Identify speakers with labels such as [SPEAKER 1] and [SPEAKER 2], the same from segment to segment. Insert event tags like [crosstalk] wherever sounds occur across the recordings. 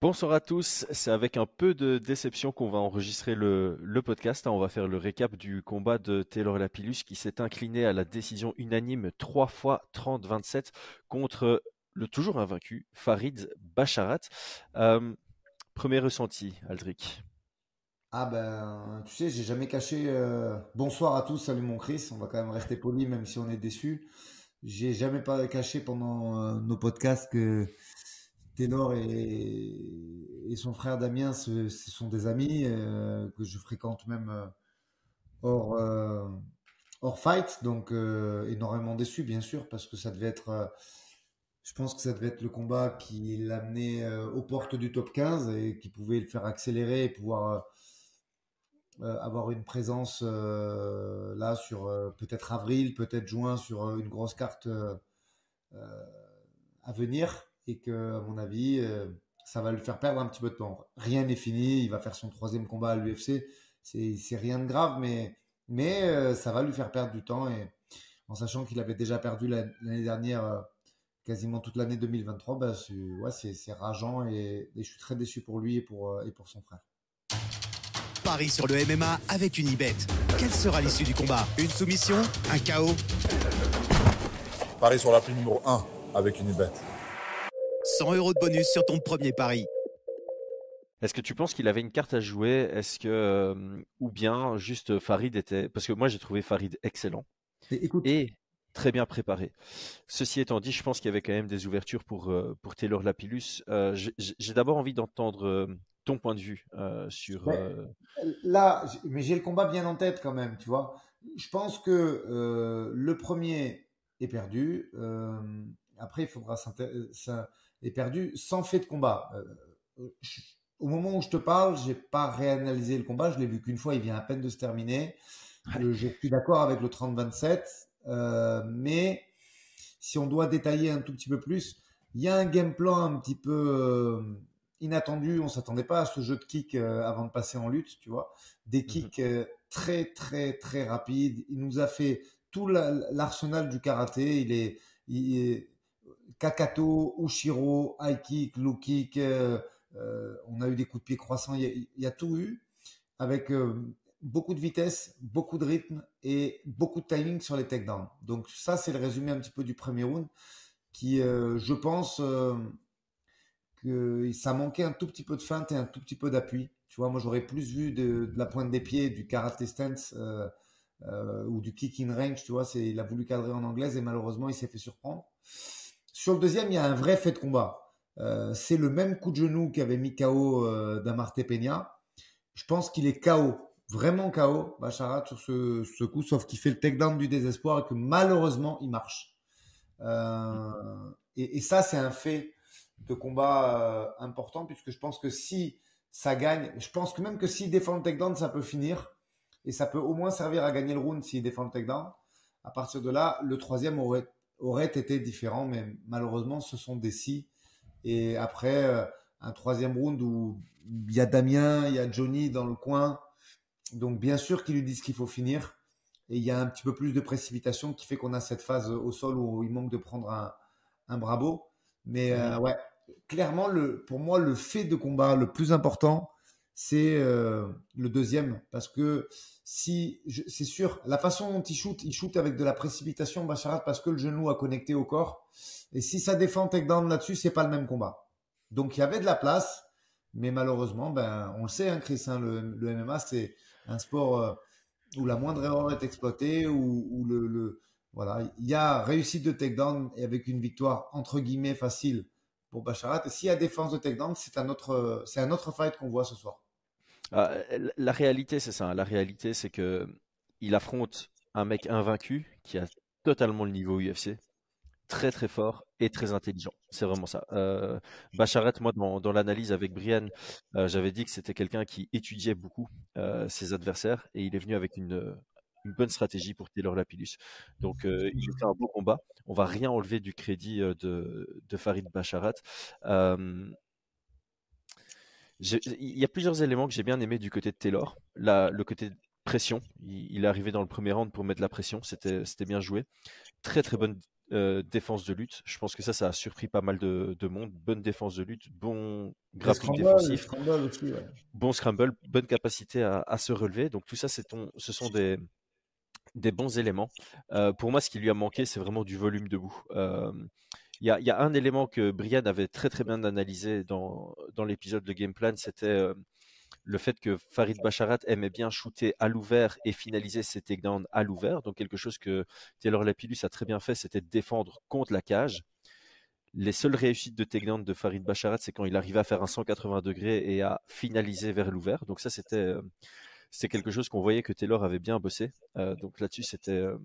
[SPEAKER 1] Bonsoir à tous, c'est avec un peu de déception qu'on va enregistrer le, podcast. On va faire le récap du combat de Taylor Lapillus qui s'est incliné à la décision unanime 3 fois 30-27 contre le toujours invaincu Farid Bacharat. Euh, premier ressenti, Aldric
[SPEAKER 2] Ah ben, tu sais, j'ai jamais caché. Euh, bonsoir à tous, salut mon Chris. On va quand même rester poli même si on est déçu. J'ai jamais pas caché pendant euh, nos podcasts que Ténor et, son frère Damien, ce, sont des amis euh, que je fréquente même euh, hors, euh, hors fight, donc énormément déçu bien sûr parce que ça devait être, je pense que ça devait être le combat qui l'amenait aux portes du top 15 et qui pouvait le faire accélérer et pouvoir avoir une présence là sur peut-être avril, peut-être juin sur une grosse carte à venir et que, à mon avis, euh, ça va lui faire perdre un petit peu de temps. Rien n'est fini, il va faire son troisième combat à l'UFC, c'est rien de grave, mais, mais euh, ça va lui faire perdre du temps, et en sachant qu'il avait déjà perdu l'année dernière euh, quasiment toute l'année 2023, bah, c'est rageant, et, je suis très déçu pour lui et pour, et pour son frère.
[SPEAKER 3] Paris sur le MMA avec une Unibet. Quelle sera l'issue du combat? Une soumission? Un chaos
[SPEAKER 4] Paris sur la prime numéro 1 avec une Unibet.
[SPEAKER 3] 100 euros de bonus sur ton premier pari.
[SPEAKER 1] Est-ce que tu penses qu'il avait une carte à jouer? Est-ce que euh, ou bien juste Farid était parce que moi j'ai trouvé Farid excellent et, très bien préparé. Ceci étant dit, je pense qu'il y avait quand même des ouvertures pour euh, pour Taylor Lapillus. Euh, j'ai d'abord envie d'entendre ton point de vue sur.
[SPEAKER 2] Là, mais j'ai le combat bien en tête quand même, tu vois. Je pense que le premier est perdu. après, il faudra ça est perdu sans fait de combat. Euh, au moment où je te parle, j'ai pas réanalysé le combat, je l'ai vu qu'une fois, il vient à peine de se terminer. Je, suis d'accord avec le 30-27, euh, mais si on doit détailler un tout petit peu plus, il y a un game plan un petit peu euh, inattendu. On s'attendait pas à ce jeu de kick avant de passer en lutte, tu vois. Des mhm. kicks très très très rapides. Il nous a fait tout l'arsenal du karaté. Il est, il est Kakato, Ushiro, high kick, low kick, euh, euh, on a eu des coups de pied croissants, il y a, tout eu, avec euh, beaucoup de vitesse, beaucoup de rythme et beaucoup de timing sur les takedowns. Donc ça, c'est le résumé un petit peu du premier round, qui, je pense, que ça manquait un tout petit peu de feinte et un tout petit peu d'appui. Tu vois, moi, j'aurais plus vu de, la pointe des pieds, du karate stance ou du kick in range. Tu vois, il a voulu cadrer en anglaise et malheureusement, il s'est fait surprendre. Sur le deuxième, il y a un vrai fait de combat. Euh, c'est le même coup de genou qu'avait mis KO euh, Damarte Peña. Je pense qu'il est KO, vraiment KO, Bacharat, sur ce, coup, sauf qu'il fait le takedown du désespoir et que malheureusement, il marche. Euh, et, ça, c'est un fait de combat important, puisque je pense que si ça gagne, je pense que même que s'il défend le takedown, ça peut finir. Et ça peut au moins servir à gagner le round s'il défend le takedown. À partir de là, le troisième aurait aurait été différent, mais malheureusement, ce sont des si. Et après, euh, un troisième round où il y a Damien, il y a Johnny dans le coin. Donc, bien sûr qu'ils lui disent qu'il faut finir. Et il y a un petit peu plus de précipitation qui fait qu'on a cette phase au sol où il manque de prendre un, un bravo. Mais euh, ouais, clairement, le, pour moi, le fait de combat le plus important, c'est euh, le deuxième. Parce que si, c'est sûr, la façon dont il shoot, il shoot avec de la précipitation, Bacharat, parce que le genou a connecté au corps. Et si ça défend takedown là-dessus, c'est pas le même combat. Donc il y avait de la place, mais malheureusement, ben, on le sait, hein, Chris, hein, le, MMA, c'est un sport euh, où la moindre erreur est exploitée, où, le, le, voilà, il y a réussite de takedown et avec une victoire entre guillemets facile pour Bacharat. Et s'il y a défense de takedown, c'est un autre, c'est un autre fight qu'on voit ce soir.
[SPEAKER 1] Ah, la réalité, c'est ça. La réalité, c'est que il affronte un mec invaincu qui a totalement le niveau UFC, très très fort et très intelligent. C'est vraiment ça. Euh, Bacharet, moi, dans, l'analyse avec Brian, euh, j'avais dit que c'était quelqu'un qui étudiait beaucoup euh, ses adversaires et il est venu avec une, bonne stratégie pour Taylor Lapillus. Donc, il fait un beau combat. On va rien enlever du crédit de, de Farid Bacharat. Il y a plusieurs éléments que j'ai bien aimé du côté de Taylor. le côté pression, il, est arrivé dans le premier round pour mettre la pression, c'était bien joué. Très très bonne défense de lutte. Je pense que ça, ça a surpris pas mal de, monde. Bonne défense de lutte, bon grappling défensif, bon scramble, bonne capacité à, se relever. Donc tout ça, ce sont des, des bons éléments. pour moi, ce qui lui a manqué, c'est vraiment du volume debout. Il y, a un élément que Brian avait très très bien analysé dans, l'épisode de Game Plan, c'était le fait que Farid Bacharat aimait bien shooter à l'ouvert et finaliser ses takedowns à l'ouvert. Donc quelque chose que Taylor Lapillus a très bien fait, c'était de défendre contre la cage. Les seules réussites de takedown de Farid Bacharat, c'est quand il arrivait à faire un 180 degrés et à finaliser vers l'ouvert. Donc ça, c'était euh, quelque chose qu'on voyait que Taylor avait bien bossé. Euh, donc là-dessus, c'était euh,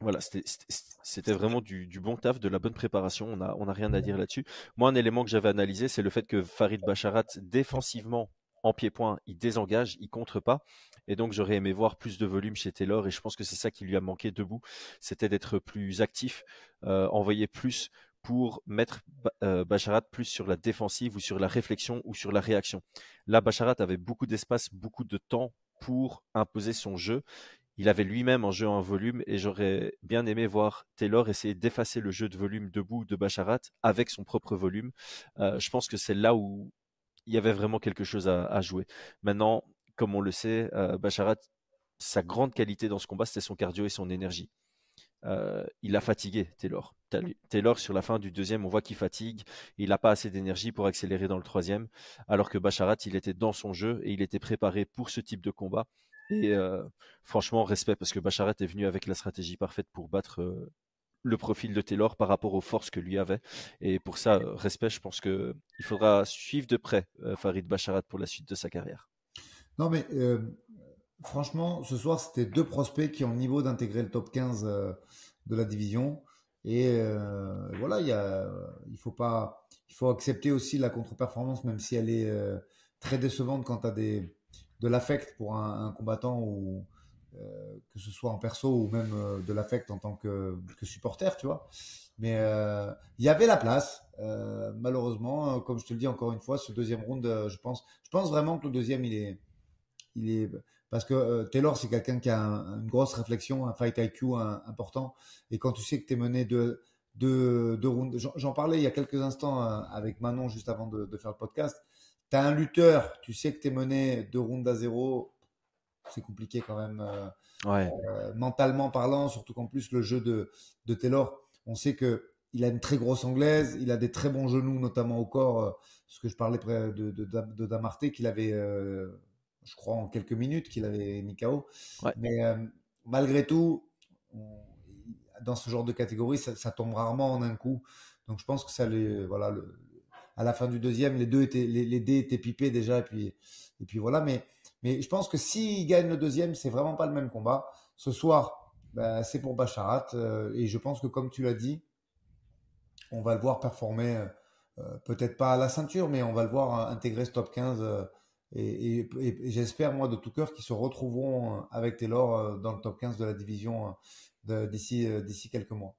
[SPEAKER 1] voilà, c'était vraiment du, bon taf, de la bonne préparation. On n'a on a rien à dire là-dessus. Moi, un élément que j'avais analysé, c'est le fait que Farid Bacharat, défensivement, en pied-point, il désengage, il contre pas. Et donc j'aurais aimé voir plus de volume chez Taylor et je pense que c'est ça qui lui a manqué debout, c'était d'être plus actif, euh, envoyer plus pour mettre euh, Bacharat plus sur la défensive ou sur la réflexion ou sur la réaction. Là, Bacharat avait beaucoup d'espace, beaucoup de temps pour imposer son jeu. Il avait lui-même un jeu en volume et j'aurais bien aimé voir Taylor essayer d'effacer le jeu de volume debout de Bacharat avec son propre volume. Euh, je pense que c'est là où il y avait vraiment quelque chose à, jouer. Maintenant, comme on le sait, euh, Bacharat, sa grande qualité dans ce combat, c'était son cardio et son énergie. Euh, il a fatigué Taylor. Taylor, sur la fin du deuxième, on voit qu'il fatigue. Il n'a pas assez d'énergie pour accélérer dans le troisième. Alors que Bacharat, il était dans son jeu et il était préparé pour ce type de combat. Et franchement, respect parce que Bacharat est venu avec la stratégie parfaite pour battre le profil de Taylor par rapport aux forces que lui avait. Et pour ça, respect, je pense qu'il faudra suivre de près Farid Bacharat pour la suite de sa carrière.
[SPEAKER 2] Non, mais franchement, ce soir, c'était deux prospects qui ont le niveau d'intégrer le top 15 de la division. Et voilà, il, faut pas, il faut accepter aussi la contre-performance, même si elle est très décevante quand tu as des, de l'affect pour un, combattant ou euh, que ce soit en perso ou même euh, de l'affect en tant que, supporter, tu vois. Mais euh, il y avait la place. malheureusement, comme je te le dis encore une fois, ce deuxième round, je pense, je pense vraiment que le deuxième, il est, il est, parce que Taylor, c'est quelqu'un qui a une grosse réflexion, un fight IQ important. Et quand tu sais que tu es mené de, de, de rounds, j'en parlais il y a quelques instants avec Manon juste avant de faire le podcast. Tu as un lutteur, tu sais que tu es mené deux rounds à zéro, c'est compliqué quand même euh, euh, mentalement parlant, surtout qu'en plus le jeu de, de Taylor, on sait que il a une très grosse anglaise, il a des très bons genoux, notamment au corps. Euh, ce que je parlais de, de, de, Damarté, qu'il avait, je crois, en quelques minutes, qu'il avait mis KO. Mais malgré tout, dans ce genre de catégorie, ça, tombe rarement en un coup. Donc je pense que ça les, voilà, le, à la fin du deuxième, les deux étaient, les, dés étaient pipés déjà, et puis, et puis voilà. Mais je pense que s'il gagne le deuxième, c'est vraiment pas le même combat. Ce soir, bah, c'est pour Bacharat. Euh, et je pense que, comme tu l'as dit, on va le voir performer, euh, peut-être pas à la ceinture, mais on va le voir intégrer ce top 15. Euh, et, j'espère, moi, de tout cœur, qu'ils se retrouveront avec Taylor dans le top 15 de la division d'ici quelques mois.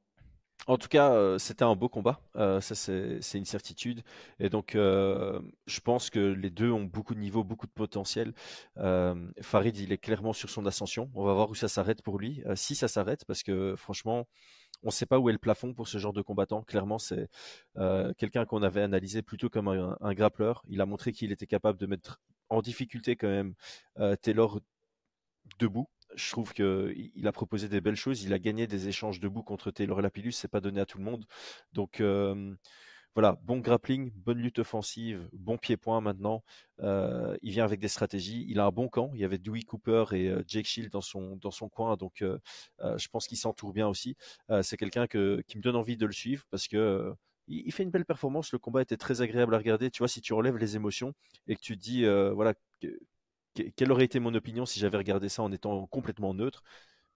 [SPEAKER 1] En tout cas, euh, c'était un beau combat, euh, ça c'est une certitude. Et donc, euh, je pense que les deux ont beaucoup de niveau, beaucoup de potentiel. Farid, il est clairement sur son ascension. On va voir où ça s'arrête pour lui, si ça s'arrête, parce que franchement, on ne sait pas où est le plafond pour ce genre de combattant. Clairement, c'est quelqu'un qu'on avait analysé plutôt comme un, un grappleur. Il a montré qu'il était capable de mettre en difficulté quand même Taylor debout je trouve qu'il a proposé des belles choses. Il a gagné des échanges debout contre Taylor Lapillus. C'est pas donné à tout le monde. Donc voilà, bon grappling, bonne lutte offensive, bon pied-point maintenant. il vient avec des stratégies. Il a un bon camp. Il y avait Dewey Cooper et Jake Shield dans son, dans son coin. Donc je pense qu'il s'entoure bien aussi. c'est quelqu'un qui me donne envie de le suivre parce que il, fait une belle performance. Le combat était très agréable à regarder. Tu vois, si tu enlèves les émotions et que tu dis, voilà, quelle aurait été mon opinion si j'avais regardé ça en étant complètement neutre?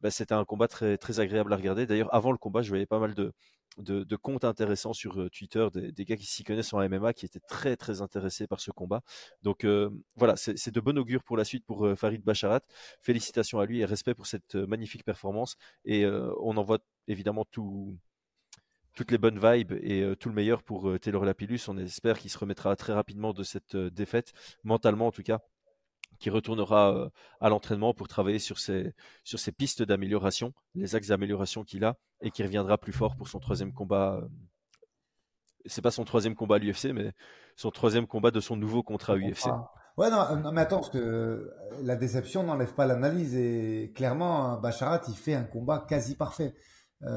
[SPEAKER 1] Bah, C'était un combat très, très agréable à regarder. D'ailleurs, avant le combat, je voyais pas mal de, de, comptes intéressants sur euh, Twitter, des, gars qui s'y connaissent en MMA, qui étaient très très intéressés par ce combat. Donc euh, voilà, c'est de bon augure pour la suite pour euh, Farid Bacharat. Félicitations à lui et respect pour cette magnifique performance. Et on envoie évidemment tout, toutes les bonnes vibes et tout le meilleur pour Taylor Lapillus. On espère qu'il se remettra très rapidement de cette défaite, mentalement en tout cas qui retournera à l'entraînement pour travailler sur ses, sur ses pistes d'amélioration, les axes d'amélioration qu'il a, et qui reviendra plus fort pour son troisième combat. C'est pas son troisième combat à l'UFC, mais son troisième combat de son nouveau contrat à UFC.
[SPEAKER 2] Ouais, non, mais attends, parce que la déception n'enlève pas l'analyse. Et clairement, Bacharat, il fait un combat quasi parfait. il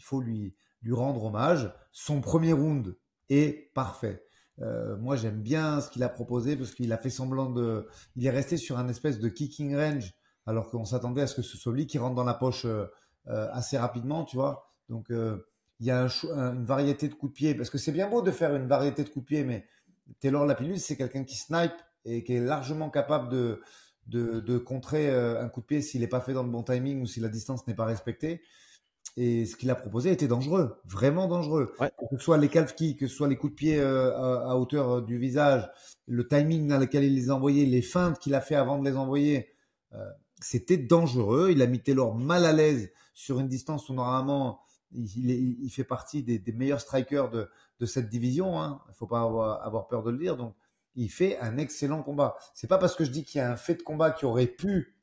[SPEAKER 2] faut lui, lui rendre hommage. Son premier round est parfait. Euh, moi, j'aime bien ce qu'il a proposé parce qu'il a fait semblant de. Il est resté sur un espèce de kicking range alors qu'on s'attendait à ce que ce soit lui qui rentre dans la poche euh, euh, assez rapidement, tu vois. Donc, il y a une variété de coups de pied parce que c'est bien beau de faire une variété de coups de pied, mais Taylor Lapillus, c'est quelqu'un qui snipe et qui est largement capable de, de, de contrer un coup de pied s'il n'est pas fait dans le bon timing ou si la distance n'est pas respectée. Et ce qu'il a proposé était dangereux, vraiment dangereux. Que ce soit les calf kicks, que ce soit les coups de pied euh, à, hauteur euh, du visage, le timing dans lequel il les a envoyés, les feintes qu'il a fait avant de les envoyer, euh, c'était dangereux. Il a mis Taylor mal à l'aise sur une distance où normalement il, il, fait partie des, des, meilleurs strikers de, de cette division. Hein. Il ne faut pas avoir, avoir, peur de le dire. Donc, il fait un excellent combat. C'est pas parce que je dis qu'il y a un fait de combat qui aurait pu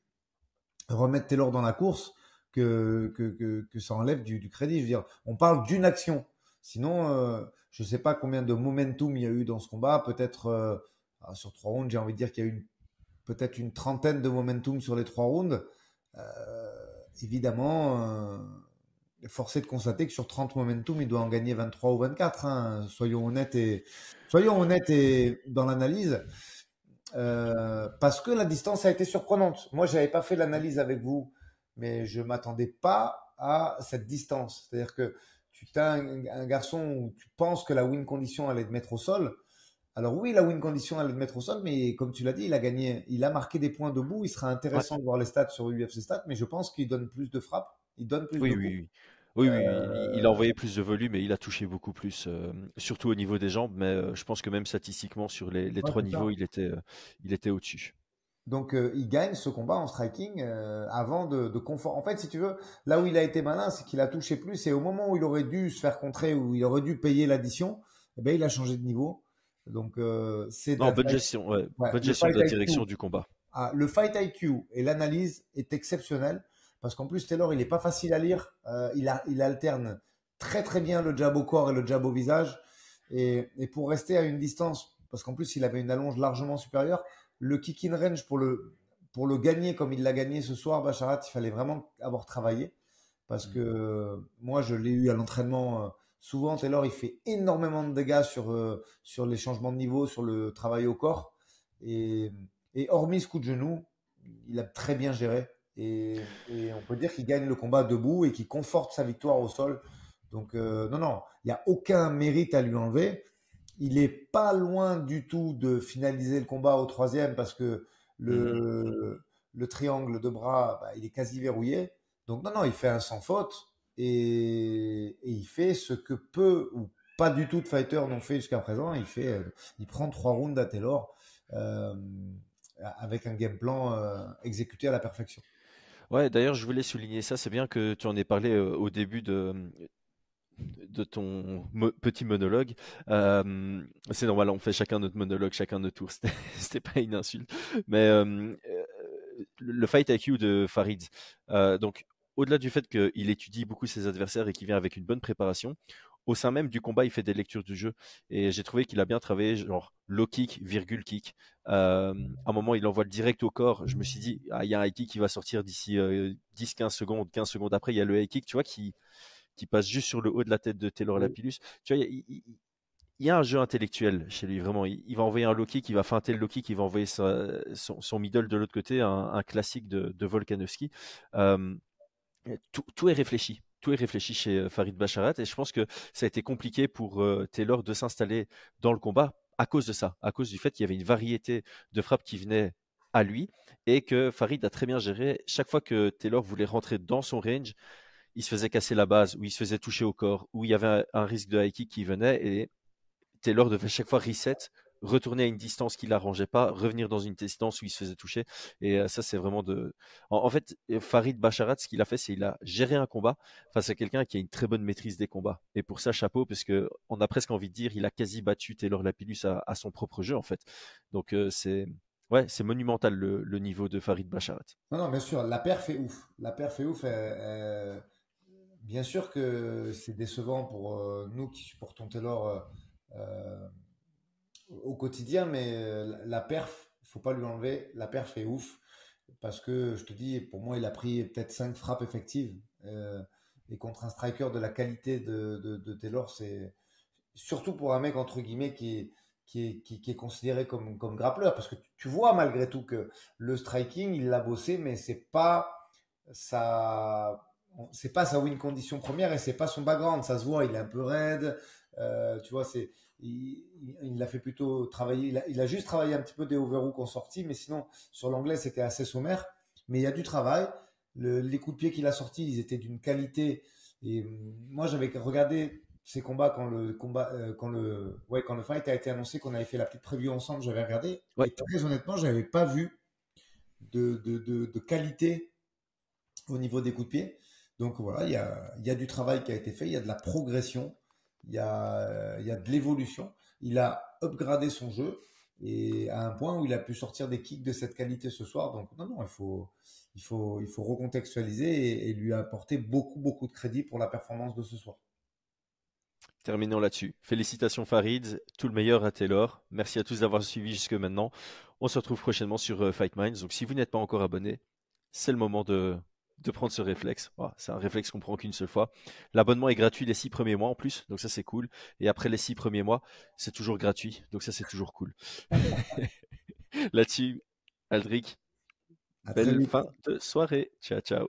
[SPEAKER 2] remettre Taylor dans la course que, que, que, ça enlève du, crédit. Je veux dire, on parle d'une action. Sinon, euh, je ne sais pas combien de momentum il y a eu dans ce combat. Peut-être euh, ah, sur trois rounds, j'ai envie de dire qu'il y a eu peut-être une trentaine de momentum sur les trois rounds. Euh, évidemment, forcé de constater que sur 30 momentum, il doit en gagner 23 ou 24. Hein. Soyons honnêtes et soyons honnêtes et dans l'analyse. parce que la distance a été surprenante. Moi, je n'avais pas fait l'analyse avec vous mais je m'attendais pas à cette distance. C'est-à-dire que tu as un, garçon où tu penses que la win condition allait te mettre au sol. Alors oui, la win condition allait te mettre au sol, mais comme tu l'as dit, il a gagné, il a marqué des points debout. Il sera intéressant de voir les stats sur UFC Stats, mais je pense qu'il donne plus de frappes. Il donne plus
[SPEAKER 1] oui,
[SPEAKER 2] de
[SPEAKER 1] oui, oui. Oui, oui, il a envoyé plus de volume et il a touché beaucoup plus, euh, surtout au niveau des jambes. Mais euh, je pense que même statistiquement, sur les, trois niveaux, il était, euh, il était au-dessus.
[SPEAKER 2] Donc euh, il gagne ce combat en striking euh, avant de, de, confort. En fait, si tu veux, là où il a été malin, c'est qu'il a touché plus et au moment où il aurait dû se faire contrer, où il aurait dû payer l'addition, eh ben, il a changé de niveau. Donc euh, c'est
[SPEAKER 1] non bonne gestion, ouais, bonne gestion de la direction du combat.
[SPEAKER 2] Ah, le fight IQ et l'analyse est exceptionnel parce qu'en plus Taylor il est pas facile à lire. il, a, il alterne très très bien le jab au corps et le jab au visage et, et pour rester à une distance parce qu'en plus il avait une allonge largement supérieure le kick in range pour le, pour le gagner comme il l'a gagné ce soir, Bacharat, il fallait vraiment avoir travaillé. Parce que moi, je l'ai eu à l'entraînement. Euh, souvent, Taylor, il fait énormément de dégâts sur, euh, sur les changements de niveau, sur le travail au corps. Et, et hormis ce coup de genou, il a très bien géré. Et, on peut dire qu'il gagne le combat debout et qu'il conforte sa victoire au sol. Donc, euh, non, non, il n'y a aucun mérite à lui enlever. Il est pas loin du tout de finaliser le combat au troisième parce que le, mhm. triangle de bras, bah, il est quasi verrouillé. Donc non, non, il fait un sans faute et, il fait ce que peu ou pas du tout de fighters n'ont fait jusqu'à présent. Il fait, euh, il prend trois rounds à Taylor euh, avec un game plan euh, exécuté à la perfection.
[SPEAKER 1] Ouais, d'ailleurs, je voulais souligner ça. C'est bien que tu en aies parlé au début de, de ton petit monologue. Euh, c'est normal, on fait chacun notre monologue, chacun notre tour. [laughs] C'était pas une insulte. Mais euh, le fight IQ de Farid. Euh, donc, au-delà du fait qu'il étudie beaucoup ses adversaires et qu'il vient avec une bonne préparation, au sein même du combat, il fait des lectures du jeu. Et j'ai trouvé qu'il a bien travaillé, genre low kick, virgule kick. à un moment, il envoie le direct au corps. Je me suis dit, ah, il y a un high kick qui va sortir d'ici 10-15 secondes. 15 secondes après, il y a le high kick, tu vois, qui, qui passe juste sur le haut de la tête de Taylor Lapillus. Tu vois, il, y a un jeu intellectuel chez lui, vraiment. Il, va envoyer un Loki qui va feinter le Loki, qui va envoyer son, middle de l'autre côté, un, classique de, de Volkanovski. tout, est réfléchi. Tout est réfléchi chez euh, Farid Bacharat et je pense que ça a été compliqué pour euh, Taylor de s'installer dans le combat à cause de ça, à cause du fait qu'il y avait une variété de frappes qui venaient à lui et que Farid a très bien géré. Chaque fois que Taylor voulait rentrer dans son range, il se faisait casser la base, ou il se faisait toucher au corps, où il y avait un, risque de high kick qui venait, et Taylor devait chaque fois reset, retourner à une distance qui l'arrangeait pas, revenir dans une distance où il se faisait toucher. Et euh, ça, c'est vraiment de. En, fait, Farid Bacharat, ce qu'il a fait, c'est qu'il a géré un combat face à quelqu'un qui a une très bonne maîtrise des combats. Et pour ça, chapeau, parce que on a presque envie de dire, il a quasi battu Taylor Lapillus à, son propre jeu, en fait. Donc euh, c'est. Ouais, c'est monumental le, niveau de Farid Bacharat.
[SPEAKER 2] Non, non, bien sûr, la perf ouf. La perf ouf. Bien sûr que c'est décevant pour euh, nous qui supportons Taylor au quotidien, mais euh, la perf, faut pas lui enlever. La perf est ouf parce que je te dis, pour moi, il a pris peut-être 5 frappes effectives. Euh, et contre un striker de la qualité de, Taylor, c'est surtout pour un mec entre guillemets qui, est considéré comme, comme grappleur. Parce que tu vois malgré tout que le striking, il l'a bossé, mais c'est pas sa, c'est pas sa win condition première et c'est pas son background. Ça se voit, il est un peu raide. Euh, tu vois, c'est il, l'a fait plutôt travailler. Il a, juste travaillé un petit peu des overhooks en sortie, mais sinon, sur l'anglais, c'était assez sommaire. Mais il y a du travail. les coups de pied qu'il a sortis, ils étaient d'une qualité. Et hum, moi, j'avais regardé ces combats quand le combat, euh, quand le, ouais, quand le fight a été annoncé, qu'on avait fait la petite preview ensemble, j'avais regardé. Et très honnêtement, j'avais pas vu de, de, qualité au niveau des coups de pied. Donc voilà, il y a, du travail qui a été fait, il y a de la progression il y a, il y a de l'évolution. Il a upgradé son jeu et à un point où il a pu sortir des kicks de cette qualité ce soir. Donc non, non, il faut, il faut, il faut recontextualiser et, lui apporter beaucoup, beaucoup de crédit pour la performance de ce soir.
[SPEAKER 1] Terminons là-dessus. Félicitations Farid, tout le meilleur à Taylor. Merci à tous d'avoir suivi jusque maintenant. On se retrouve prochainement sur euh, Fight Minds. Donc si vous n'êtes pas encore abonné, c'est le moment de, de prendre ce réflexe. c'est un réflexe qu'on prend qu'une seule fois. L'abonnement est gratuit les six premiers mois en plus, donc ça c'est cool. Et après les six premiers mois, c'est toujours gratuit, donc ça c'est toujours cool. [laughs] Là-dessus, Aldric, belle fin de soirée. Ciao, ciao.